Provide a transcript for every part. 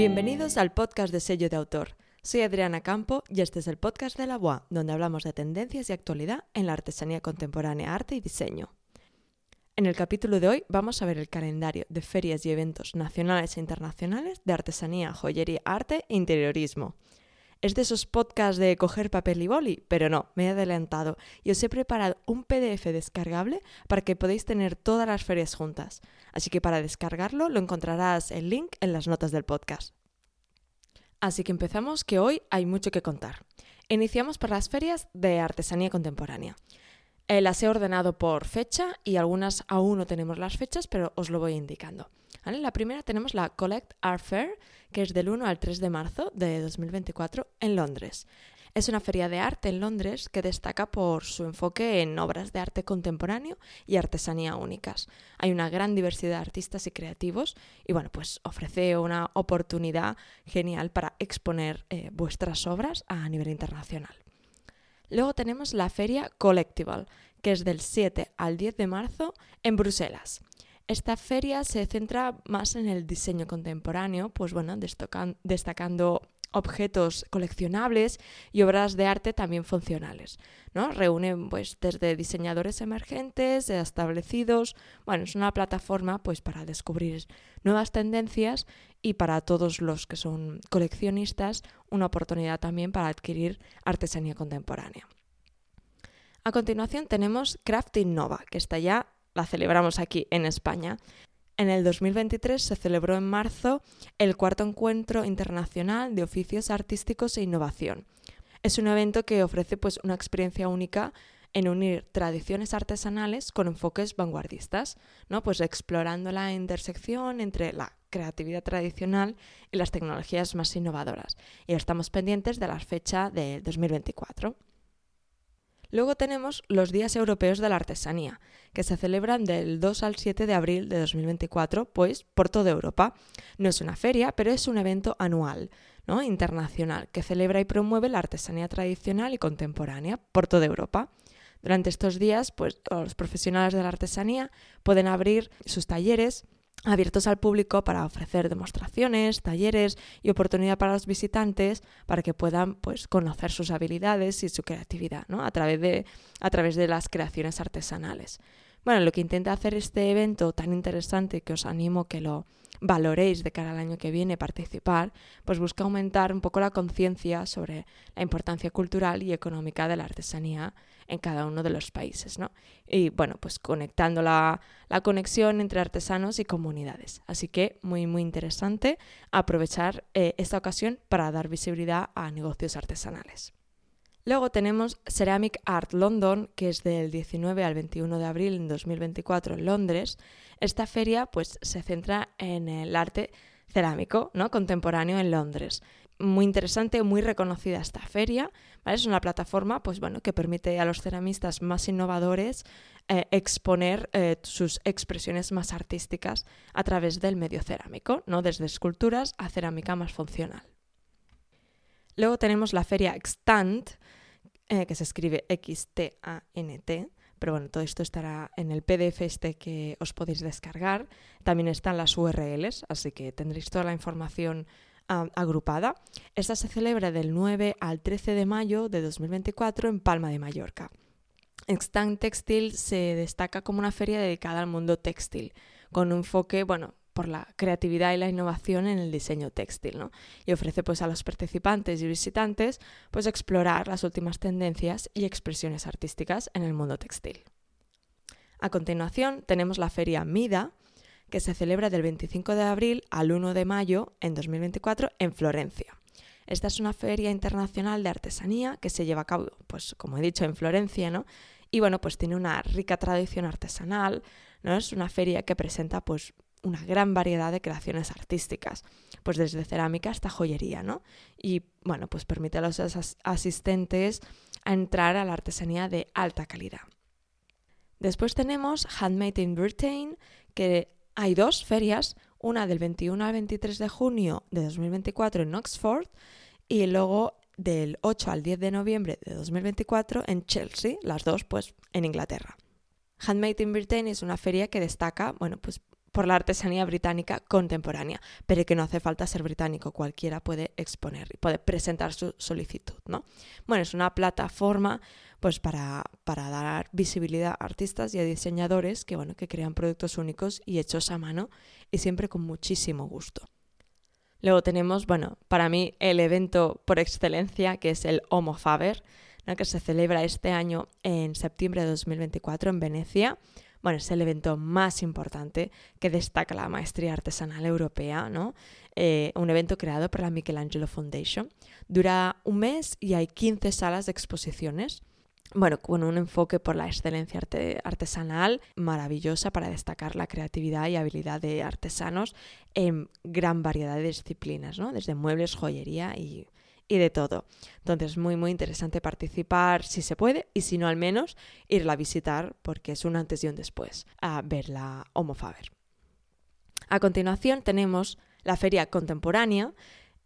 Bienvenidos al podcast de sello de autor. Soy Adriana Campo y este es el podcast de la UA, donde hablamos de tendencias y actualidad en la artesanía contemporánea, arte y diseño. En el capítulo de hoy vamos a ver el calendario de ferias y eventos nacionales e internacionales de artesanía, joyería, arte e interiorismo. Es de esos podcasts de coger papel y boli, pero no, me he adelantado y os he preparado un PDF descargable para que podáis tener todas las ferias juntas. Así que para descargarlo lo encontrarás el link en las notas del podcast. Así que empezamos que hoy hay mucho que contar. Iniciamos por las ferias de artesanía contemporánea. Eh, las he ordenado por fecha y algunas aún no tenemos las fechas, pero os lo voy indicando. La primera tenemos la Collect Art Fair, que es del 1 al 3 de marzo de 2024 en Londres. Es una feria de arte en Londres que destaca por su enfoque en obras de arte contemporáneo y artesanía únicas. Hay una gran diversidad de artistas y creativos y bueno, pues ofrece una oportunidad genial para exponer eh, vuestras obras a nivel internacional. Luego tenemos la feria Collectible, que es del 7 al 10 de marzo en Bruselas. Esta feria se centra más en el diseño contemporáneo, pues bueno, destacando objetos coleccionables y obras de arte también funcionales. ¿no? Reúne pues, desde diseñadores emergentes, establecidos. Bueno, es una plataforma pues, para descubrir nuevas tendencias y para todos los que son coleccionistas una oportunidad también para adquirir artesanía contemporánea. A continuación tenemos Crafting Nova, que está ya la celebramos aquí en España. En el 2023 se celebró en marzo el cuarto encuentro internacional de oficios artísticos e innovación. Es un evento que ofrece pues, una experiencia única en unir tradiciones artesanales con enfoques vanguardistas, ¿no? pues explorando la intersección entre la creatividad tradicional y las tecnologías más innovadoras. Y estamos pendientes de la fecha de 2024. Luego tenemos los Días Europeos de la Artesanía, que se celebran del 2 al 7 de abril de 2024, pues por toda Europa. No es una feria, pero es un evento anual, ¿no? internacional, que celebra y promueve la artesanía tradicional y contemporánea por toda Europa. Durante estos días, pues los profesionales de la artesanía pueden abrir sus talleres abiertos al público para ofrecer demostraciones, talleres y oportunidad para los visitantes para que puedan pues, conocer sus habilidades y su creatividad ¿no? a, través de, a través de las creaciones artesanales. Bueno, lo que intenta hacer este evento tan interesante que os animo que lo valoréis de cara al año que viene participar, pues busca aumentar un poco la conciencia sobre la importancia cultural y económica de la artesanía en cada uno de los países, ¿no? Y bueno, pues conectando la, conexión entre artesanos y comunidades. Así que muy, muy interesante aprovechar eh, esta ocasión para dar visibilidad a negocios artesanales. Luego tenemos Ceramic Art London, que es del 19 al 21 de abril en 2024 en Londres. Esta feria pues, se centra en el arte cerámico ¿no? contemporáneo en Londres. Muy interesante, muy reconocida esta feria. Es una plataforma pues, bueno, que permite a los ceramistas más innovadores eh, exponer eh, sus expresiones más artísticas a través del medio cerámico, ¿no? desde esculturas a cerámica más funcional. Luego tenemos la feria Extant, eh, que se escribe X-T-A-N-T, pero bueno, todo esto estará en el PDF este que os podéis descargar. También están las URLs, así que tendréis toda la información agrupada. Esta se celebra del 9 al 13 de mayo de 2024 en Palma de Mallorca. Extant Textil se destaca como una feria dedicada al mundo textil, con un enfoque, bueno, por la creatividad y la innovación en el diseño textil, ¿no? Y ofrece pues a los participantes y visitantes pues explorar las últimas tendencias y expresiones artísticas en el mundo textil. A continuación tenemos la feria MIDA, que se celebra del 25 de abril al 1 de mayo en 2024 en Florencia. Esta es una feria internacional de artesanía que se lleva a cabo, pues como he dicho, en Florencia, ¿no? Y bueno, pues tiene una rica tradición artesanal, ¿no? Es una feria que presenta pues una gran variedad de creaciones artísticas, pues desde cerámica hasta joyería, ¿no? Y bueno, pues permite a los asistentes entrar a la artesanía de alta calidad. Después tenemos Handmade in Britain, que hay dos ferias, una del 21 al 23 de junio de 2024 en Oxford y luego del 8 al 10 de noviembre de 2024 en Chelsea, las dos pues en Inglaterra. Handmade in Britain es una feria que destaca, bueno, pues por la artesanía británica contemporánea, pero que no hace falta ser británico, cualquiera puede exponer y puede presentar su solicitud, ¿no? Bueno, es una plataforma pues para, para dar visibilidad a artistas y a diseñadores que, bueno, que crean productos únicos y hechos a mano y siempre con muchísimo gusto. Luego tenemos, bueno, para mí el evento por excelencia, que es el Homo Faber, que se celebra este año en septiembre de 2024 en Venecia. Bueno, es el evento más importante que destaca la maestría artesanal europea, ¿no? Eh, un evento creado por la Michelangelo Foundation. Dura un mes y hay 15 salas de exposiciones. Bueno, con un enfoque por la excelencia artesanal maravillosa para destacar la creatividad y habilidad de artesanos en gran variedad de disciplinas, ¿no? Desde muebles, joyería y y de todo. Entonces, muy, muy interesante participar si se puede y si no, al menos irla a visitar porque es un antes y un después a ver la Homo Faber. A continuación tenemos la Feria Contemporánea,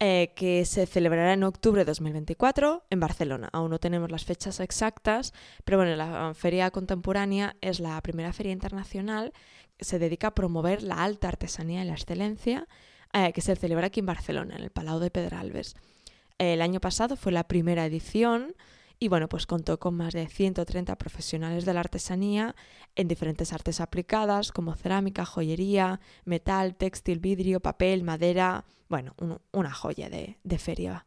eh, que se celebrará en octubre de 2024 en Barcelona. Aún no tenemos las fechas exactas, pero bueno, la Feria Contemporánea es la primera feria internacional que se dedica a promover la alta artesanía y la excelencia, eh, que se celebra aquí en Barcelona, en el Palau de Pedralbes. El año pasado fue la primera edición y bueno, pues contó con más de 130 profesionales de la artesanía en diferentes artes aplicadas como cerámica, joyería, metal, textil, vidrio, papel, madera, bueno, una joya de, de feria.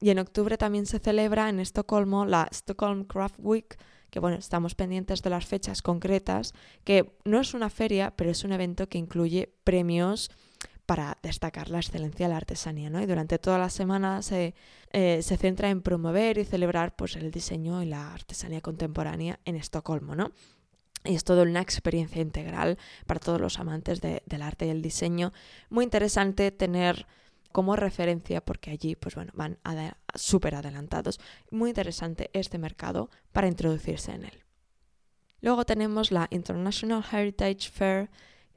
Y en octubre también se celebra en Estocolmo la Stockholm Craft Week, que bueno, estamos pendientes de las fechas concretas, que no es una feria, pero es un evento que incluye premios para destacar la excelencia de la artesanía. ¿no? Y durante toda la semana se, eh, se centra en promover y celebrar pues, el diseño y la artesanía contemporánea en Estocolmo. ¿no? Y es toda una experiencia integral para todos los amantes del arte y el diseño. Muy interesante tener como referencia porque allí pues bueno, van súper adelantados. Muy interesante este mercado para introducirse en él. Luego tenemos la International Heritage Fair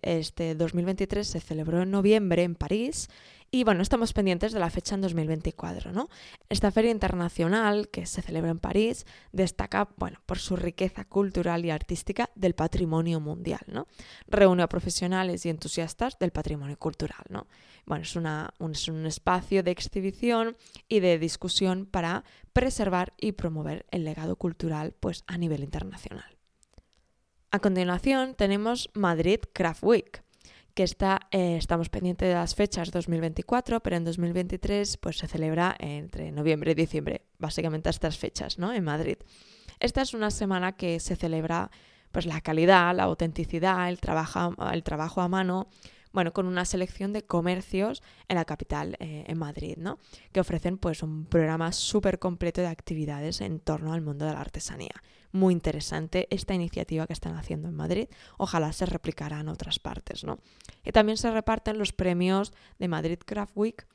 este 2023 se celebró en noviembre en París y bueno, estamos pendientes de la fecha en 2024, ¿no? Esta feria internacional que se celebra en París destaca, bueno, por su riqueza cultural y artística del patrimonio mundial, ¿no? Reúne a profesionales y entusiastas del patrimonio cultural, ¿no? Bueno, es, una, un, es un espacio de exhibición y de discusión para preservar y promover el legado cultural pues a nivel internacional. A continuación tenemos Madrid Craft Week, que está, eh, estamos pendientes de las fechas 2024, pero en 2023 pues, se celebra entre noviembre y diciembre, básicamente estas fechas, ¿no? En Madrid. Esta es una semana que se celebra pues, la calidad, la autenticidad, el trabajo, el trabajo a mano, bueno, con una selección de comercios en la capital, eh, en Madrid, ¿no? Que ofrecen pues un programa súper completo de actividades en torno al mundo de la artesanía muy interesante esta iniciativa que están haciendo en Madrid. Ojalá se replicara en otras partes, ¿no? Y también se reparten los premios de Madrid Craft Week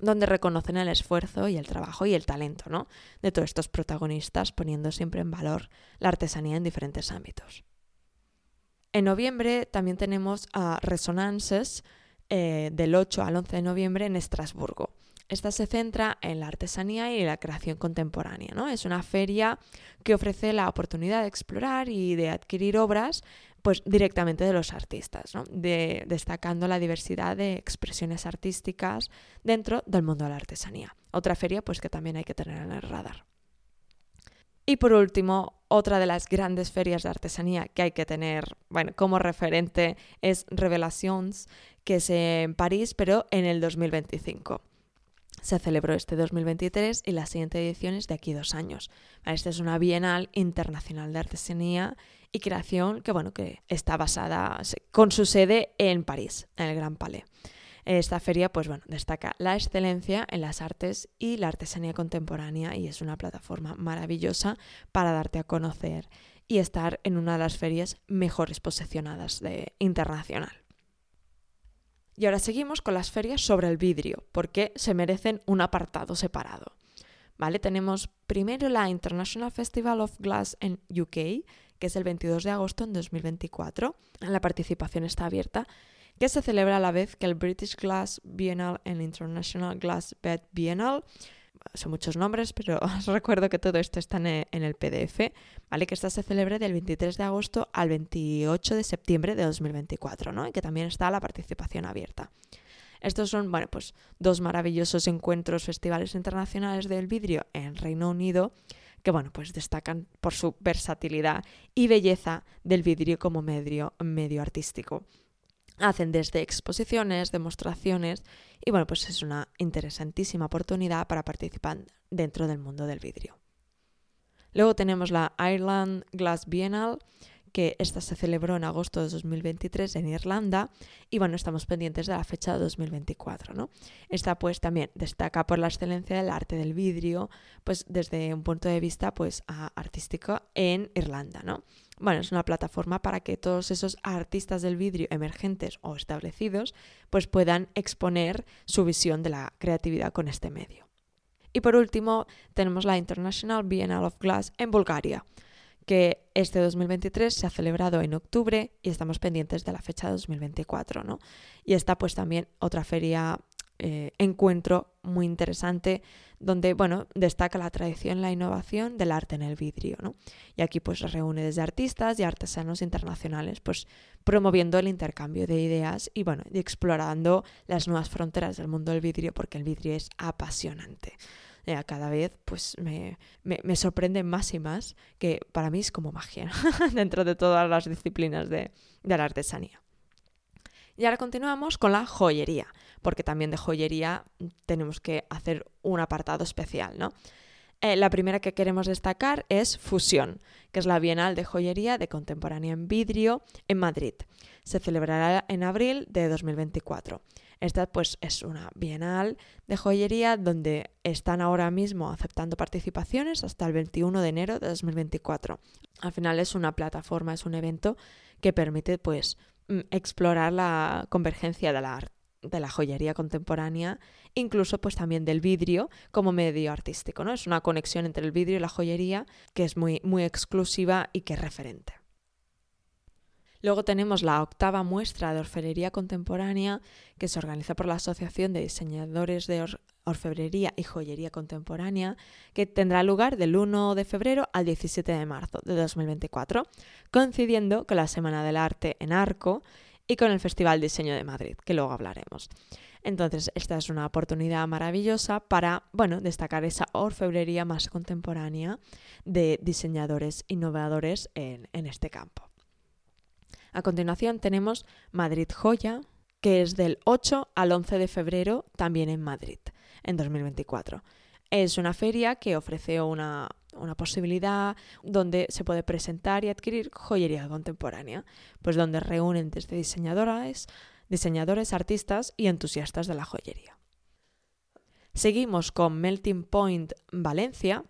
donde reconocen el esfuerzo y el trabajo y el talento ¿no? de todos estos protagonistas, poniendo siempre en valor la artesanía en diferentes ámbitos. En noviembre también tenemos a Resonances eh, del 8 al 11 de noviembre en Estrasburgo. Esta se centra en la artesanía y la creación contemporánea. ¿no? Es una feria que ofrece la oportunidad de explorar y de adquirir obras pues, directamente de los artistas, de, destacando la diversidad de expresiones artísticas dentro del mundo de la artesanía. Otra feria pues, que también hay que tener en el radar. Y por último, otra de las grandes ferias de artesanía que hay que tener bueno, como referente es Revelations, que es en París, pero en el 2025 se celebró este 2023 y la siguiente edición es de aquí dos años. Esta es una Bienal Internacional de Artesanía y Creación que, bueno, que está basada con su sede en París, en el Gran Palais. Esta feria pues, bueno, destaca la excelencia en las artes y la artesanía contemporánea y es una plataforma maravillosa para darte a conocer y estar en una de las ferias mejores posicionadas de internacional. Y ahora seguimos con las ferias sobre el vidrio, porque se merecen un apartado separado. ¿Vale? Tenemos primero la International Festival of Glass en UK, que es el 22 de agosto en 2024. La participación está abierta, que se celebra a la vez que el British Glass Biennial en International Glass Bed Biennial. Son muchos nombres, pero os recuerdo que todo esto está en el PDF, ¿vale? Que esta se celebre del 23 de agosto al 28 de septiembre de 2024, ¿no? Y que también está la participación abierta. Estos son, bueno, pues dos maravillosos encuentros, festivales internacionales del vidrio en Reino Unido que, bueno, pues destacan por su versatilidad y belleza del vidrio como medio, medio artístico. Hacen desde exposiciones, demostraciones y bueno, pues es una interesantísima oportunidad para participar dentro del mundo del vidrio. Luego tenemos la Ireland Glass Biennale, que esta se celebró en agosto de 2023 en Irlanda y bueno, estamos pendientes de la fecha de 2024, ¿no? Esta pues también destaca por la excelencia del arte del vidrio, pues desde un punto de vista pues artístico en Irlanda, ¿no? Bueno, es una plataforma para que todos esos artistas del vidrio emergentes o establecidos pues puedan exponer su visión de la creatividad con este medio. Y por último, tenemos la International Biennale of Glass en Bulgaria, que este 2023 se ha celebrado en octubre y estamos pendientes de la fecha de 2024, ¿no? Y está pues también otra feria eh, encuentro muy interesante donde, bueno, destaca la tradición la innovación del arte en el vidrio, ¿no? Y aquí pues reúne desde artistas y artesanos internacionales, pues promoviendo el intercambio de ideas y, bueno, y explorando las nuevas fronteras del mundo del vidrio porque el vidrio es apasionante. Ya cada vez pues me, me, sorprende más y más que para mí es como magia dentro de todas las disciplinas de, de la artesanía. Y ahora continuamos con la joyería, porque también de joyería tenemos que hacer un apartado especial, ¿no? Eh, la primera que queremos destacar es Fusión, que es la Bienal de Joyería de Contemporánea en Vidrio en Madrid. Se celebrará en abril de 2024. Esta pues es una bienal de joyería donde están ahora mismo aceptando participaciones hasta el 21 de enero de 2024. Al final es una plataforma, es un evento que permite pues Mm, explorar la convergencia de la, de la joyería contemporánea, incluso pues también del vidrio como medio artístico, ¿no? Es una conexión entre el vidrio y la joyería que es muy, muy exclusiva y que es referente. Luego tenemos la octava muestra de orfebrería contemporánea que se organiza por la Asociación de Diseñadores de Orfebrería y Joyería Contemporánea, que tendrá lugar del 1 de febrero al 17 de marzo de 2024, coincidiendo con la Semana del Arte en Arco y con el Festival Diseño de Madrid, que luego hablaremos. Entonces, esta es una oportunidad maravillosa para, bueno, destacar esa orfebrería más contemporánea de diseñadores innovadores en, en este campo. A continuación tenemos Madrid Joya, que es del 8 al 11 de febrero también en Madrid, en 2024. Es una feria que ofrece una, posibilidad donde se puede presentar y adquirir joyería contemporánea, pues donde reúnen desde diseñadoras, diseñadores, artistas y entusiastas de la joyería. Seguimos con Melting Point Valencia,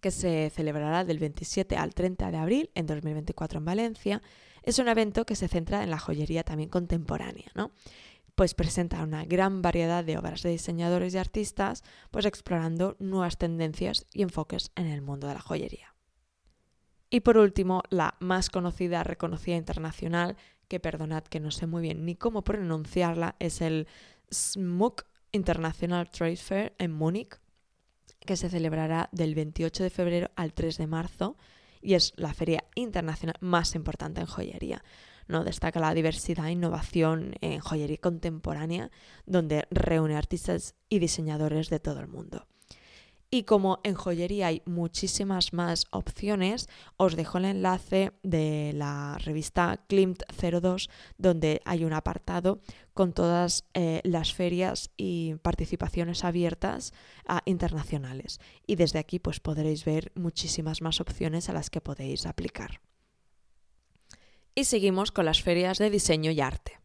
que se celebrará del 27 al 30 de abril en 2024 en Valencia es un evento que se centra en la joyería también contemporánea, ¿no? Pues presenta una gran variedad de obras de diseñadores y artistas, pues explorando nuevas tendencias y enfoques en el mundo de la joyería. Y por último, la más conocida, reconocida internacional, que perdonad que no sé muy bien ni cómo pronunciarla, es el SMUC International Trade Fair en Múnich, que se celebrará del 28 de febrero al 3 de marzo y es la feria internacional más importante en joyería. ¿No? Destaca la diversidad e innovación en joyería contemporánea, donde reúne artistas y diseñadores de todo el mundo. Y como en joyería hay muchísimas más opciones, os dejo el enlace de la revista Klimt 02, donde hay un apartado con todas eh, las ferias y participaciones abiertas a internacionales. Y desde aquí pues podréis ver muchísimas más opciones a las que podéis aplicar. Y seguimos con las ferias de diseño y arte.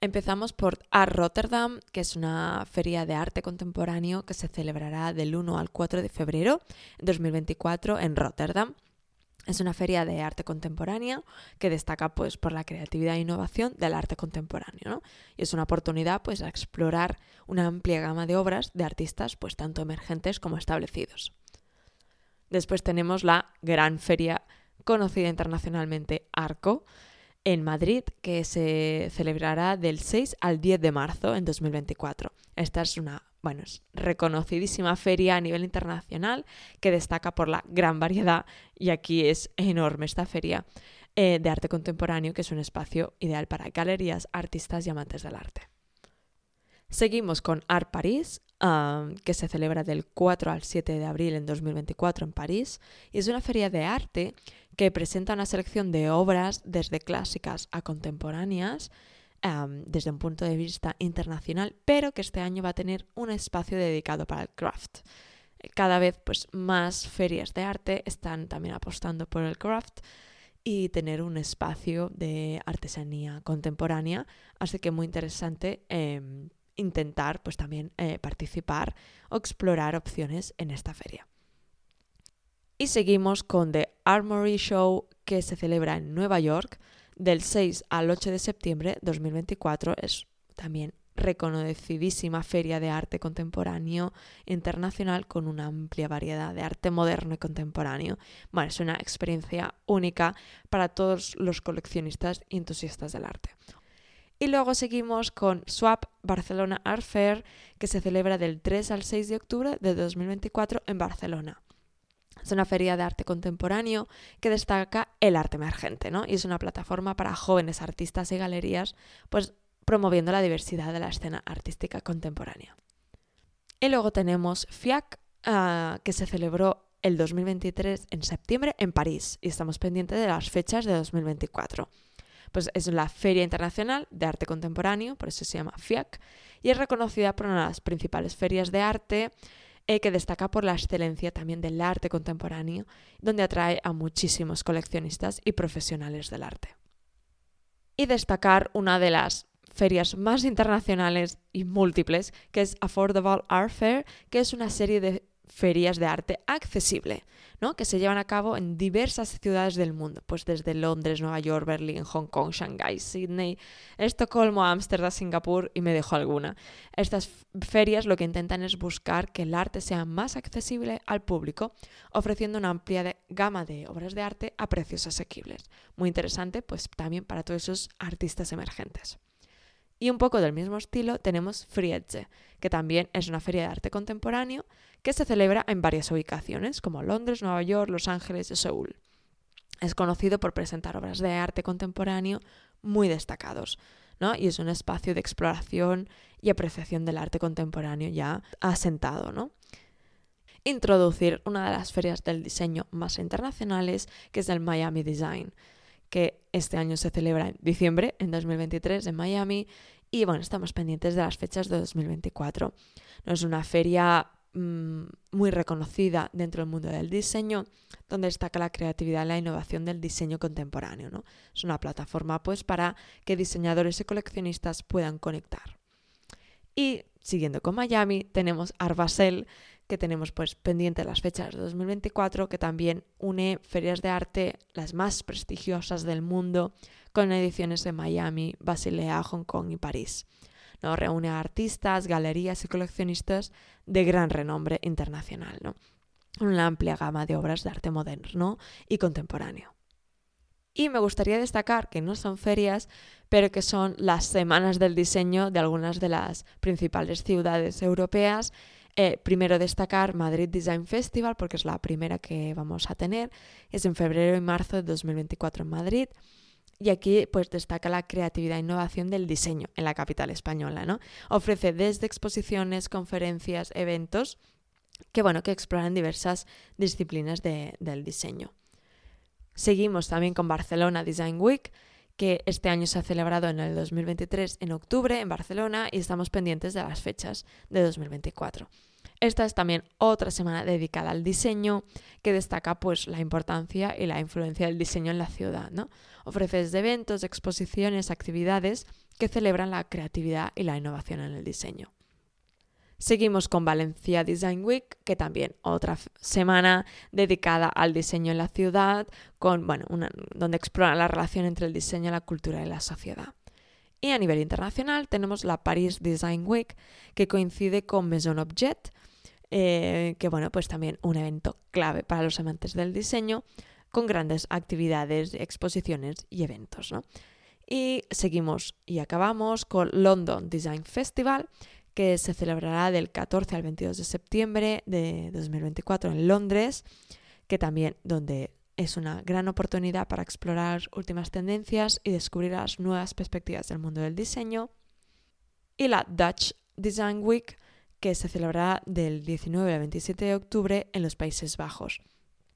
Empezamos por Art Rotterdam, que es una feria de arte contemporáneo que se celebrará del 1 al 4 de febrero de 2024 en Rotterdam. Es una feria de arte contemporáneo que destaca pues, por la creatividad e innovación del arte contemporáneo. Y es una oportunidad pues, a explorar una amplia gama de obras de artistas pues, tanto emergentes como establecidos. Después tenemos la gran feria conocida internacionalmente Arco, en Madrid, que se celebrará del 6 al 10 de marzo en 2024. Esta es una bueno, reconocidísima feria a nivel internacional que destaca por la gran variedad y aquí es enorme esta feria eh, de arte contemporáneo que es un espacio ideal para galerías, artistas y amantes del arte. Seguimos con Art Paris, que se celebra del 4 al 7 de abril en 2024 en París, y es una feria de arte que presenta una selección de obras desde clásicas a contemporáneas desde un punto de vista internacional, pero que este año va a tener un espacio dedicado para el craft. Cada vez pues, más ferias de arte están también apostando por el craft y tener un espacio de artesanía contemporánea, así que muy interesante em, intentar pues, también eh, participar o explorar opciones en esta feria. Y seguimos con The Armory Show que se celebra en Nueva York del 6 al 8 de septiembre de 2024. Es también reconocidísima feria de arte contemporáneo internacional con una amplia variedad de arte moderno y contemporáneo. Bueno, es una experiencia única para todos los coleccionistas y entusiastas del arte. Y luego seguimos con Swap Barcelona Art Fair, que se celebra del 3 al 6 de octubre de 2024 en Barcelona. Es una feria de arte contemporáneo que destaca el arte emergente, ¿no? Y es una plataforma para jóvenes artistas y galerías, pues promoviendo la diversidad de la escena artística contemporánea. Y luego tenemos FIAC, ah, que se celebró el 2023 en septiembre en París y estamos pendientes de las fechas de 2024. Pues es la Feria Internacional de Arte Contemporáneo, por eso se llama FIAC, y es reconocida por una de las principales ferias de arte eh, que destaca por la excelencia también del arte contemporáneo, donde atrae a muchísimos coleccionistas y profesionales del arte. Y destacar una de las ferias más internacionales y múltiples, que es Affordable Art Fair, que es una serie de ferias de arte accesible, ¿no? que se llevan a cabo en diversas ciudades del mundo, pues desde Londres, Nueva York, Berlín, Hong Kong, Shanghai, Sydney, Estocolmo, Ámsterdam, Singapur y me dejo alguna. Estas ferias lo que intentan es buscar que el arte sea más accesible al público, ofreciendo una amplia gama de obras de arte a precios asequibles. Muy interesante, pues también para todos esos artistas emergentes. Y un poco del mismo estilo tenemos Frieze, que también es una feria de arte contemporáneo que se celebra en varias ubicaciones, como Londres, Nueva York, Los Ángeles y Seúl. Es conocido por presentar obras de arte contemporáneo muy destacados, ¿no? Y es un espacio de exploración y apreciación del arte contemporáneo ya asentado, ¿no? Introducir una de las ferias del diseño más internacionales, que es el Miami Design, que este año se celebra en diciembre, en 2023, en Miami, y bueno, estamos pendientes de las fechas de 2024. No es una feria mm, muy reconocida dentro del mundo del diseño, donde destaca la creatividad y la innovación del diseño contemporáneo. Es una plataforma pues para que diseñadores y coleccionistas puedan conectar. Y siguiendo con Miami, tenemos Arbasel, que tenemos pues pendiente las fechas de 2024, que también une ferias de arte las más prestigiosas del mundo con ediciones de Miami, Basilea, Hong Kong y París. ¿no? Reúne a artistas, galerías y coleccionistas de gran renombre internacional, ¿no? una amplia gama de obras de arte moderno y contemporáneo. Y me gustaría destacar que no son ferias, pero que son las semanas del diseño de algunas de las principales ciudades europeas eh, primero destacar Madrid Design Festival porque es la primera que vamos a tener. Es en febrero y marzo de 2024 en Madrid. Y aquí pues destaca la creatividad e innovación del diseño en la capital española, ¿no? Ofrece desde exposiciones, conferencias, eventos que bueno, que exploran diversas disciplinas del diseño. Seguimos también con Barcelona Design Week, que este año se ha celebrado en el 2023 en octubre en Barcelona y estamos pendientes de las fechas de 2024. Esta es también otra semana dedicada al diseño que destaca pues la importancia y la influencia del diseño en la ciudad, ¿no? Ofrece eventos, exposiciones, actividades que celebran la creatividad y la innovación en el diseño. Seguimos con Valencia Design Week, que también otra semana dedicada al diseño en la ciudad, con, bueno, donde explora la relación entre el diseño, la cultura y la sociedad. Y a nivel internacional tenemos la Paris Design Week, que coincide con Maison Objet, eh, que bueno, pues también un evento clave para los amantes del diseño, con grandes actividades, exposiciones y eventos. Y seguimos y acabamos con London Design Festival, que se celebrará del 14 al 22 de septiembre de 2024 en Londres, que también donde es una gran oportunidad para explorar últimas tendencias y descubrir las nuevas perspectivas del mundo del diseño. Y la Dutch Design Week, que se celebrará del 19 al 27 de octubre en los Países Bajos.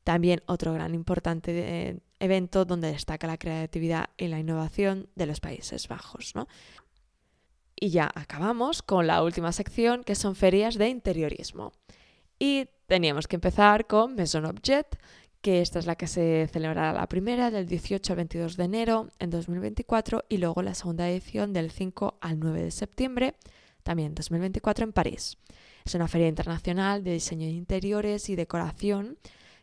También otro gran importante eh, evento donde destaca la creatividad y la innovación de los Países Bajos. Y ya acabamos con la última sección, que son ferias de interiorismo. Y teníamos que empezar con Maison Objet, que esta es la que se celebrará la primera del 18 al 22 de enero en 2024 y luego la segunda edición del 5 al 9 de septiembre, también 2024 en París. Es una feria internacional de diseño de interiores y decoración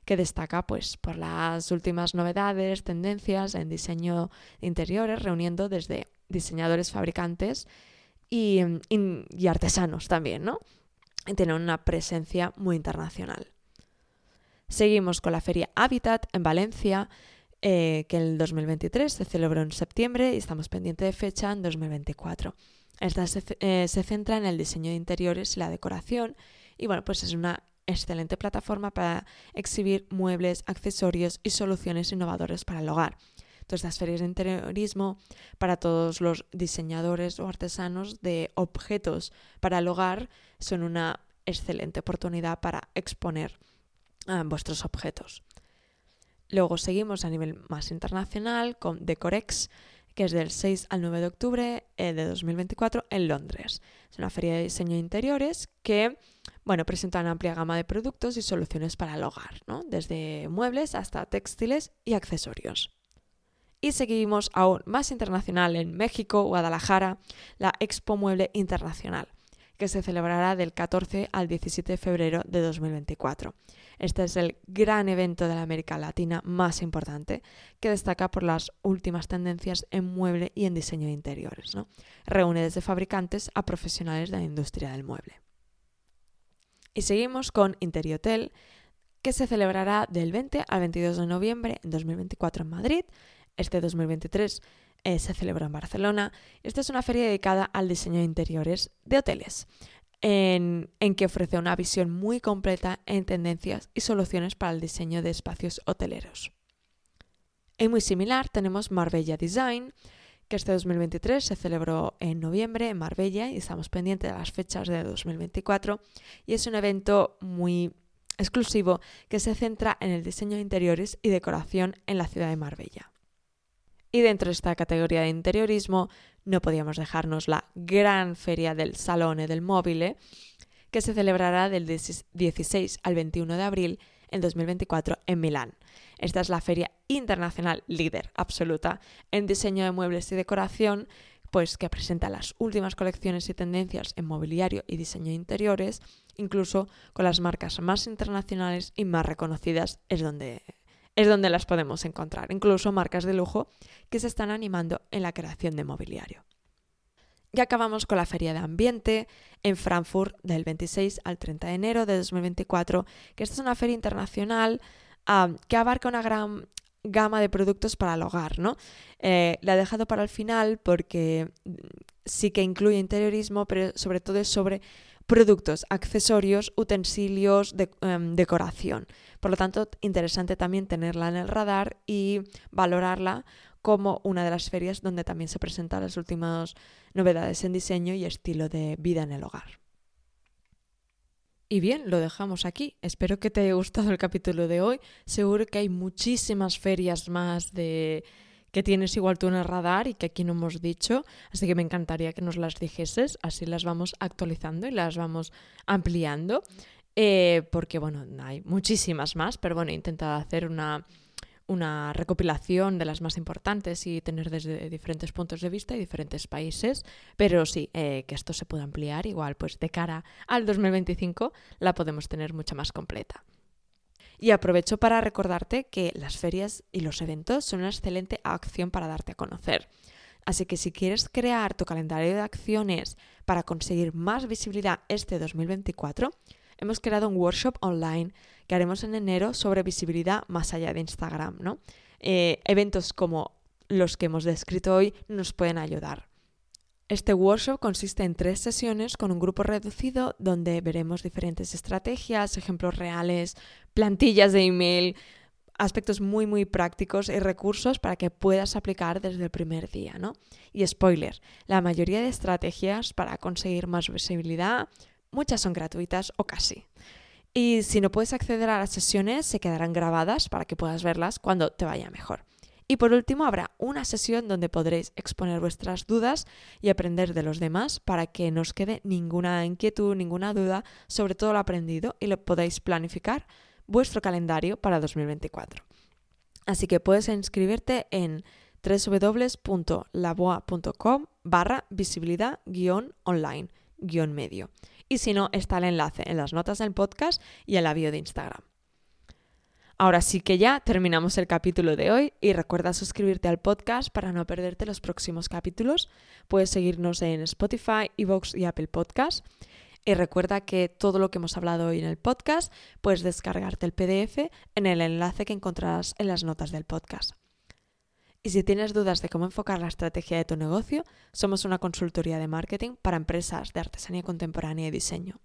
que destaca pues, por las últimas novedades, tendencias en diseño de interiores, reuniendo desde diseñadores, fabricantes y, artesanos también, ¿no? Y tiene una presencia muy internacional. Seguimos con la feria Habitat en Valencia, eh, que en el 2023 se celebró en septiembre y estamos pendientes de fecha en 2024. Esta eh, se, centra en el diseño de interiores y la decoración y bueno, pues es una excelente plataforma para exhibir muebles, accesorios y soluciones innovadoras para el hogar. Entonces, las ferias de interiorismo para todos los diseñadores o artesanos de objetos para el hogar son una excelente oportunidad para exponer vuestros objetos. Luego seguimos a nivel más internacional con Decorex, que es del 6 al 9 de octubre eh, de 2024 en Londres. Es una feria de diseño de interiores que bueno, presenta una amplia gama de productos y soluciones para el hogar, ¿no? desde muebles hasta textiles y accesorios. Y seguimos aún más internacional en México, Guadalajara, la Expo Mueble Internacional, que se celebrará del 14 al 17 de febrero de 2024. Este es el gran evento de la América Latina más importante, que destaca por las últimas tendencias en mueble y en diseño de interiores. Reúne desde fabricantes a profesionales de la industria del mueble. Y seguimos con Interiotel, que se celebrará del 20 al 22 de noviembre en 2024 en Madrid. Este 2023 eh, se celebra en Barcelona. Esta es una feria dedicada al diseño de interiores de hoteles en, que ofrece una visión muy completa en tendencias y soluciones para el diseño de espacios hoteleros. Y muy similar tenemos Marbella Design, que este 2023 se celebró en noviembre en Marbella y estamos pendientes de las fechas de 2024 y es un evento muy exclusivo que se centra en el diseño de interiores y decoración en la ciudad de Marbella. Y dentro de esta categoría de interiorismo no podíamos dejarnos la gran feria del Salone del Móvil, que se celebrará del 16 al 21 de abril en 2024 en Milán. Esta es la feria internacional líder absoluta en diseño de muebles y decoración, pues que presenta las últimas colecciones y tendencias en mobiliario y diseño de interiores, incluso con las marcas más internacionales y más reconocidas es donde es donde las podemos encontrar, incluso marcas de lujo que se están animando en la creación de mobiliario. Ya acabamos con la Feria de Ambiente en Frankfurt del 26 al 30 de enero de 2024, que esta es una feria internacional que abarca una gran gama de productos para el hogar, ¿no? Eh, la he dejado para el final porque sí que incluye interiorismo, pero sobre todo es sobre productos, accesorios, utensilios, em, decoración. Por lo tanto, interesante también tenerla en el radar y valorarla como una de las ferias donde también se presentan las últimas novedades en diseño y estilo de vida en el hogar. Y bien, lo dejamos aquí. Espero que te haya gustado el capítulo de hoy. Seguro que hay muchísimas ferias más de que tienes igual tú en el radar y que aquí no hemos dicho, así que me encantaría que nos las dijeses, así las vamos actualizando y las vamos ampliando, eh, porque bueno, hay muchísimas más, pero bueno, he intentado hacer una, una recopilación de las más importantes y tener desde diferentes puntos de vista y diferentes países, pero sí, eh, que esto se pueda ampliar, igual pues de cara al 2025 la podemos tener mucho más completa. Y aprovecho para recordarte que las ferias y los eventos son una excelente acción para darte a conocer. Así que si quieres crear tu calendario de acciones para conseguir más visibilidad este 2024, hemos creado un workshop online que haremos en enero sobre visibilidad más allá de Instagram. ¿no? Eh, eventos como los que hemos descrito hoy nos pueden ayudar. Este workshop consiste en tres sesiones con un grupo reducido donde veremos diferentes estrategias, ejemplos reales, plantillas de email, aspectos muy muy prácticos y recursos para que puedas aplicar desde el primer día. Y spoiler, la mayoría de estrategias para conseguir más visibilidad, muchas son gratuitas o casi. Y si no puedes acceder a las sesiones, se quedarán grabadas para que puedas verlas cuando te vaya mejor. Y por último, habrá una sesión donde podréis exponer vuestras dudas y aprender de los demás para que no os quede ninguna inquietud, ninguna duda sobre todo lo aprendido y lo podáis planificar vuestro calendario para 2024. Así que puedes inscribirte en www.laboa.com barra visibilidad guion medio. Y si no, está el enlace en las notas del podcast y en la bio de Instagram. Ahora sí que ya terminamos el capítulo de hoy y recuerda suscribirte al podcast para no perderte los próximos capítulos. Puedes seguirnos en Spotify, Evox y Apple Podcast. Y recuerda que todo lo que hemos hablado hoy en el podcast puedes descargarte el PDF en el enlace que encontrarás en las notas del podcast. Y si tienes dudas de cómo enfocar la estrategia de tu negocio, somos una consultoría de marketing para empresas de artesanía contemporánea y diseño.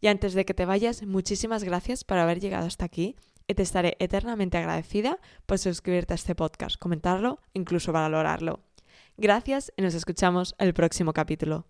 Y antes de que te vayas, muchísimas gracias por haber llegado hasta aquí y te estaré eternamente agradecida por suscribirte a este podcast, comentarlo, incluso valorarlo. Gracias y nos escuchamos el próximo capítulo.